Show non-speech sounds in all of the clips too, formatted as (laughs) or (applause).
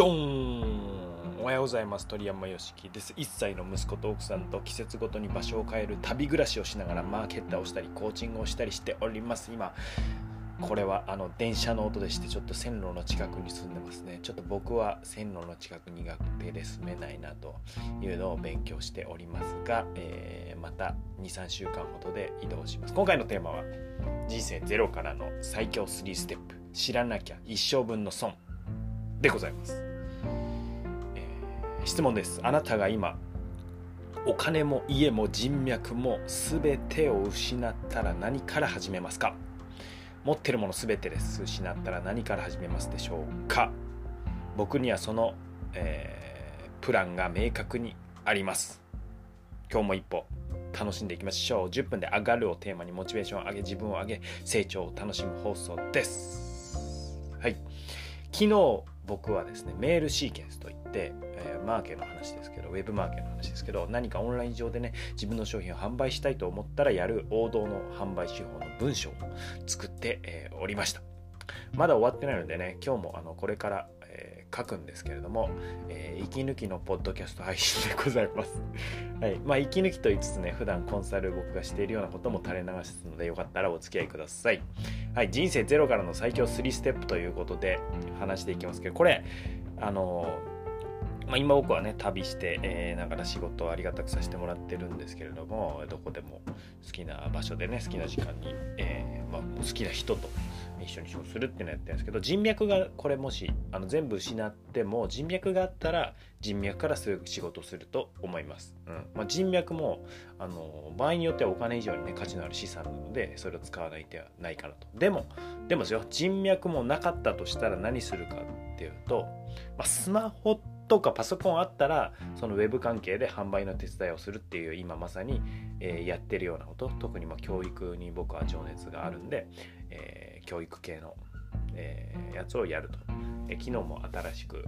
ドーン。おはようございます。鳥山よしきです。1歳の息子と奥さんと季節ごとに場所を変える旅暮らしをしながらマーケッターをしたりコーチングをしたりしております。今これはあの電車の音でしてちょっと線路の近くに住んでますね。ちょっと僕は線路の近く苦手で住めないなというのを勉強しておりますが、えー、また23週間ほどで移動します。今回のテーマは人生ゼロからの最強3ステップ。知らなきゃ一生分の損でございます、えー、質問です。あなたが今お金も家も人脈も全てを失ったら何から始めますか？持ってるもの全てです。失ったら何から始めますでしょうか？僕にはその、えー、プランが明確にあります。今日も一歩楽しんでいきましょう。10分で上がるをテーマにモチベーションを上げ自分を上げ成長を楽しむ放送です。はい。昨日僕はですねメールシーケンスといって、えー、マーケの話ですけどウェブマーケの話ですけど何かオンライン上でね自分の商品を販売したいと思ったらやる王道の販売手法の文章を作って、えー、おりました。まだ終わってないのでね今日もあのこれから書くんですけれども、えー、息抜きのポッドキャスト配信でございます。(laughs) はい。まあ、息抜きと言いつつね、普段コンサル僕がしているようなことも垂れ流しすので、よかったらお付き合いください。はい。人生ゼロからの最強3ステップということで話していきますけど、これ、あのまあ、今僕はね旅して、えー、ながら仕事をありがたくさせてもらってるんですけれどもどこでも好きな場所でね好きな時間に、えーまあ、好きな人と一緒に仕事するっていうのをやってるんですけど人脈がこれもしあの全部失っても人脈があったら人脈からすぐ仕事をすると思います、うん。まあ、人脈もあの場合によってはお金以上にね価値のある資産なのでそれを使わない手はないかなと。でもでもですよ人脈もなかったとしたら何するかっていうと、まあ、スマホとかパソコンあったらそのウェブ関係で販売の手伝いをするっていう今まさに、えー、やってるようなこと。特にま教育に僕は情熱があるんで、えー教育系の、えー、やつをやると、え、昨日も新しく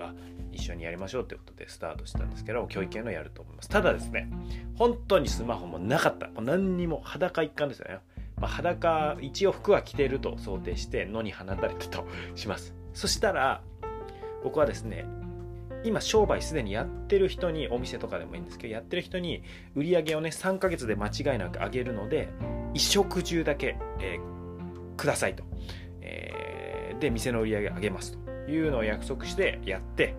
あ一緒にやりましょうってことでスタートしたんですけど教育系のやると思います。ただですね本当にスマホもなかった。何にも裸一貫ですよね、まあ、裸一応服は着てると想定して野に放たれたとします。そしたら僕はですね今商売すでにやってる人にお店とかでもいいんですけどやってる人に売り上げをね3ヶ月で間違いなく上げるので衣食住だけ、えーくださいと。えー、で、店の売り上げ上げますというのを約束してやって、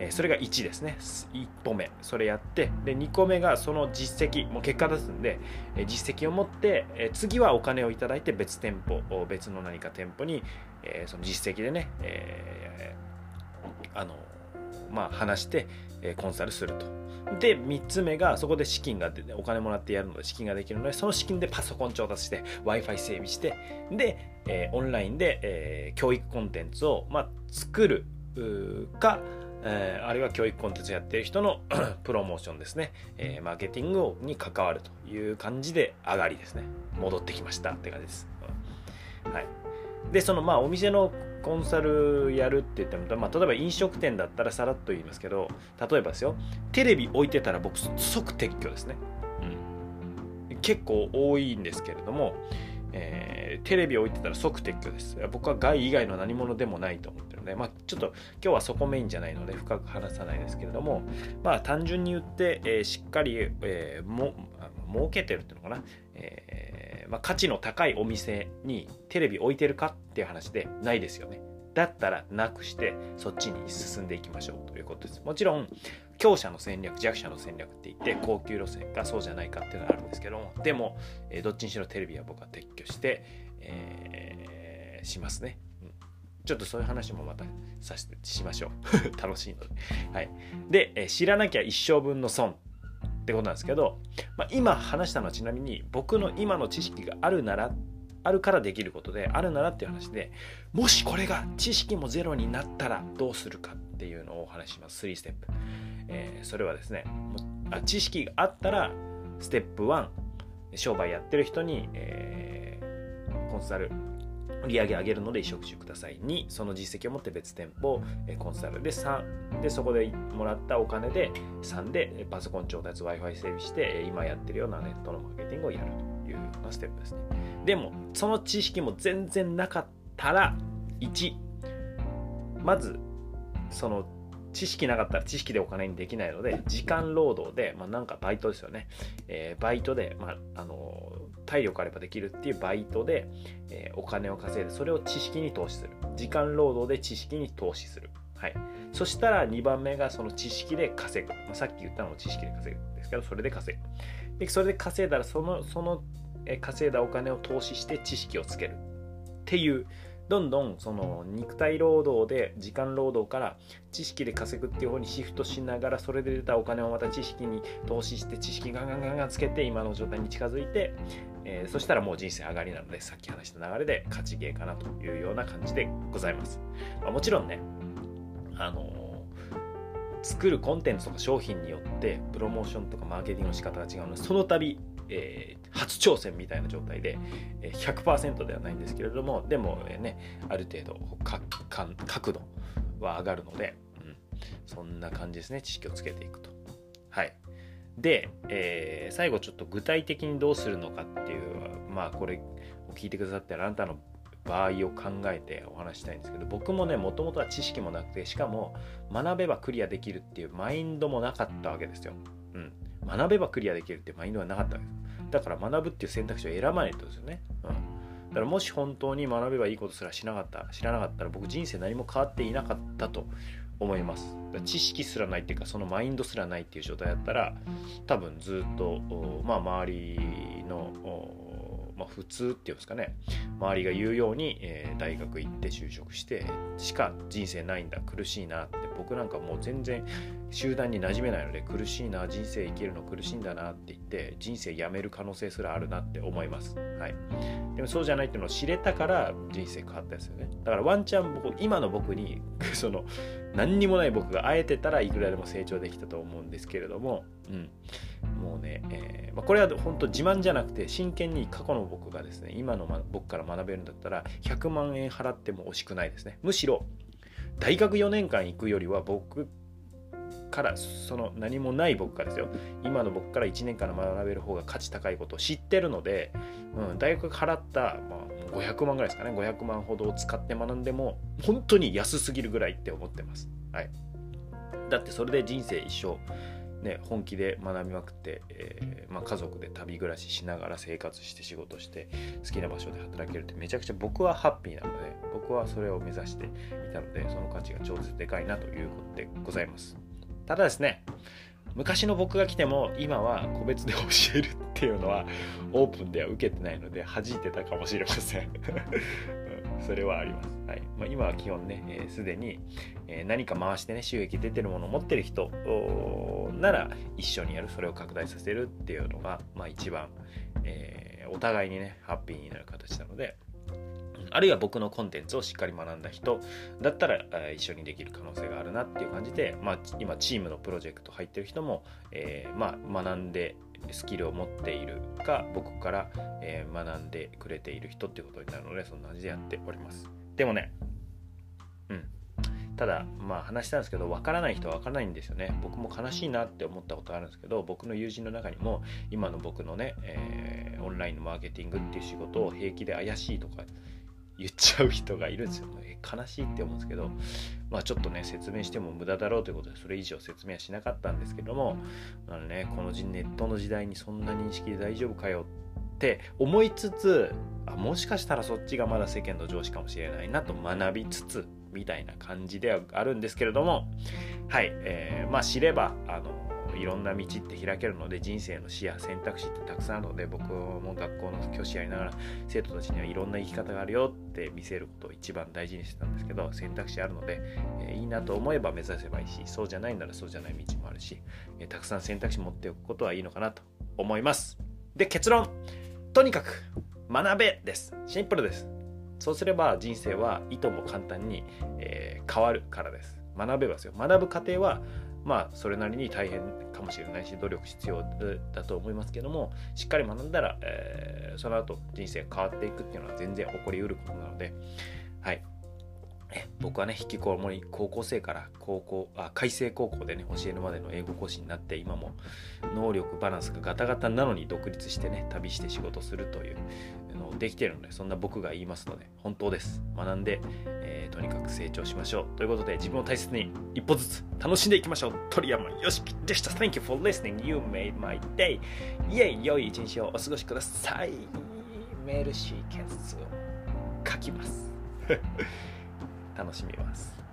えそれが1ですね。1歩目。それやって、で、2個目がその実績、もう結果出すんで、え実績を持って、え次はお金をいただいて別店舗、別の何か店舗に、えその実績でね、えー、あの、まあ、話して、えコンサルすると。で、3つ目が、そこで資金が出て、お金もらってやるので資金ができるので、その資金でパソコン調達して、Wi-Fi 整備して、で、えー、オンラインで、えー、教育コンテンツを、まあ、作るか、えー、あるいは教育コンテンツやってる人の (clears throat) プロモーションですね、えー、マーケティングに関わるという感じで上がりですね。戻ってきましたって感じです。うん、はい。で、そのまあお店のコンサルやるって言っても、まあ、例えば飲食店だったらさらっと言いますけど例えばですよテレビ置いてたら僕即撤去ですね、うん、結構多いんですけれども、えー、テレビ置いてたら即撤去です。僕は害以外の何者でもないと思ってるので、まあ、ちょっと今日はそこメインじゃないので深く話さないですけれどもまあ単純に言って、えー、しっかり、えー、も儲けてるっていうのかな、えーまあ、価値の高いお店にテレビ置いてるかっていう話でないですよね。だったらなくしてそっちに進んでいきましょうということです。もちろん強者の戦略弱者の戦略って言って高級路線かそうじゃないかっていうのがあるんですけどもでも、え、どっちにしろテレビは僕は撤去して、えー、しますね。ちょっとそういう話もまたさせてしましょう。(laughs) 楽しいので。はい。で、え、知らなきゃ一生分の損ってことなんですけど、まあ、今話したのはちなみに僕の今の知識があるならあるからできることであるならっていう話でもしこれが知識もゼロになったらどうするかっていうのをお話します。3ステップ、えー、それはですねあ知識があったらステップ1商売やってる人に、えー、コンサル売上上げるので移植してください。2、その実績を持って別店舗、えコンサルで3、で、そこでもらったお金で3でパソコン調達 Wi-Fi 整備して、今やってるようなネットのマーケティングをやるというようなステップですね。でも、その知識も全然なかったら、1、まず、その知識なかったら知識でお金にできないので時間労働で、まあ、なんかバイトですよね、えー、バイトで、まあ、あの体力あればできるっていうバイトで、えー、お金を稼いでそれを知識に投資する。時間労働で知識に投資する。はい、そしたら2番目がその知識で稼ぐ、まあ、さっき言ったのも知識で稼ぐんですけどそれで稼ぐ。でそれで稼いだらそのその稼いだお金を投資して知識をつける。っていうどんどんその肉体労働で時間労働から知識で稼ぐっていう方にシフトしながらそれで出たお金をまた知識に投資して知識ガンガンガンガンつけて今の状態に近づいて、えー、そしたらもう人生上がりなのでさっき話した流れで勝ちゲーかなというような感じでございます、まあ、もちろんねあのー、作るコンテンツとか商品によってプロモーションとかマーケティングの仕方が違うのでその度えー、初挑戦みたいな状態で、100%ではないんですけれどもでも、ねある程度角度は上がるので、うん、そんな感じですね知識をつけていくとはいで、えー、最後ちょっと具体的にどうするのかっていうまあこれを聞いてくださってあなたの場合を考えてお話したいんですけど僕もねもともとは知識もなくてしかも学べばクリアできるっていうマインドもなかったわけですよ。うん、学べばクリアできるっていうマインドはなかったわけです。だから学ぶっていう選択肢を選ばないってことですよね。うん。だからもし本当に学べばいいことすらしなかった、知らなかったら僕人生何も変わっていなかったと思います。知識すらないっていうかそのマインドすらないっていう状態だったら多分ずっと、まあ周りのまあ、普通っていうんですかね周りが言うように、えー、大学行って就職してしか人生ないんだ苦しいなって僕なんかもう全然集団に馴染めないので苦しいな人生生きるの苦しいんだなって言って人生やめる可能性すらあるなって思います、はい、でもそうじゃないっていうのを知れたから人生変わったですよね。だからワンチャン僕今の僕に (laughs) その何にもない僕が会えてたらいくらでも成長できたと思うんですけれども、うん、もうね、えー、まあ、これは本当自慢じゃなくて真剣に過去の僕がですね今の、ま、僕から学べるんだったら100万円払っても惜しくないですね。むしろ大学4年間行くよりは僕からその何もない僕からですよ。今の僕から1年間学べる方が価値高いことを知ってるので、うん、大学払った、まあ、500万ぐらいですかね。500万ほどを使って学んでも本当に安すぎるぐらいって思ってます、はい、だってそれで人生一生ね、本気で学びまくって、えーまあ、家族で旅暮らししながら生活して仕事して好きな場所で働けるってめちゃくちゃ僕はハッピーなので僕はそれを目指していたのでその価値が超絶でかいなということでございます。ただですね昔の僕が来ても今は個別で教えるっていうのはオープンでは受けてないので弾いてたかもしれません。それはあります。はいまあ、今は基本ね、す、えー、で、に、えー、何か回してね、収益出てるものを持ってる人なら一緒にやる、それを拡大させるっていうのが、まあ一番、えー、お互いにね、ハッピーになる形なので、あるいは僕のコンテンツをしっかり学んだ人だったら、え、一緒にできる可能性があるなっていう感じで、まあ、今チームのプロジェクト入ってる人も、えー、まあ、学んでスキルを持っているか僕から、えー、学んでくれている人っていうことになるのでそんな感じでやっております。でもねうん。ただまあ話したんですけど分からない人は分からないんですよね。僕も悲しいなって思ったことあるんですけど僕の友人の中にも今の僕のね、えー、オンラインのマーケティングっていう仕事を平気で怪しいとか言っちゃう人がいるんですよ、ね。悲しいって思うんですけど、まあちょっとね、説明しても無駄だろうということで、それ以上説明はしなかったんですけども、あのね、このネットの時代にそんな認識で大丈夫かよって思いつつ、あもしかしたらそっちがまだ世間の上司かもしれないなと学びつつ、みたいな感じではあるんですけれども、はい、えー、まあ知れば、あの、いろんな道って開けるので人生の視野選択肢ってたくさんあるので僕も学校の教師やりながら生徒たちにはいろんな生き方があるよって見せることを一番大事にしてたんですけど選択肢あるので、え、いいなと思えば目指せばいいしそうじゃないならそうじゃない道もあるし、え、たくさん選択肢持っておくことはいいのかなと思います。で結論。とにかく学べです。シンプルです。そうすれば人生はいとも簡単に、えー、変わるからです。学べますよ。学ぶ過程はまあそれなりに大変かもしれないし努力必要だと思いますけどもしっかり学んだら、えー、その後人生変わっていくっていうのは全然起こりうることなのではい。僕はね引きこもり高校生から高校あ開成高校でね教えるまでの英語講師になって今も能力バランスがガタガタなのに独立してね旅して仕事するというのできてるのでそんな僕が言いますので本当です。学んで、えー、とにかく成長しましょう。ということで自分を大切に一歩ずつ楽しんでいきましょう。鳥山よしきでした。Thank you for listening. You made my day. イエイ。良い一日をお過ごしください。メールシーケンスを書きます。(laughs) 楽しみます。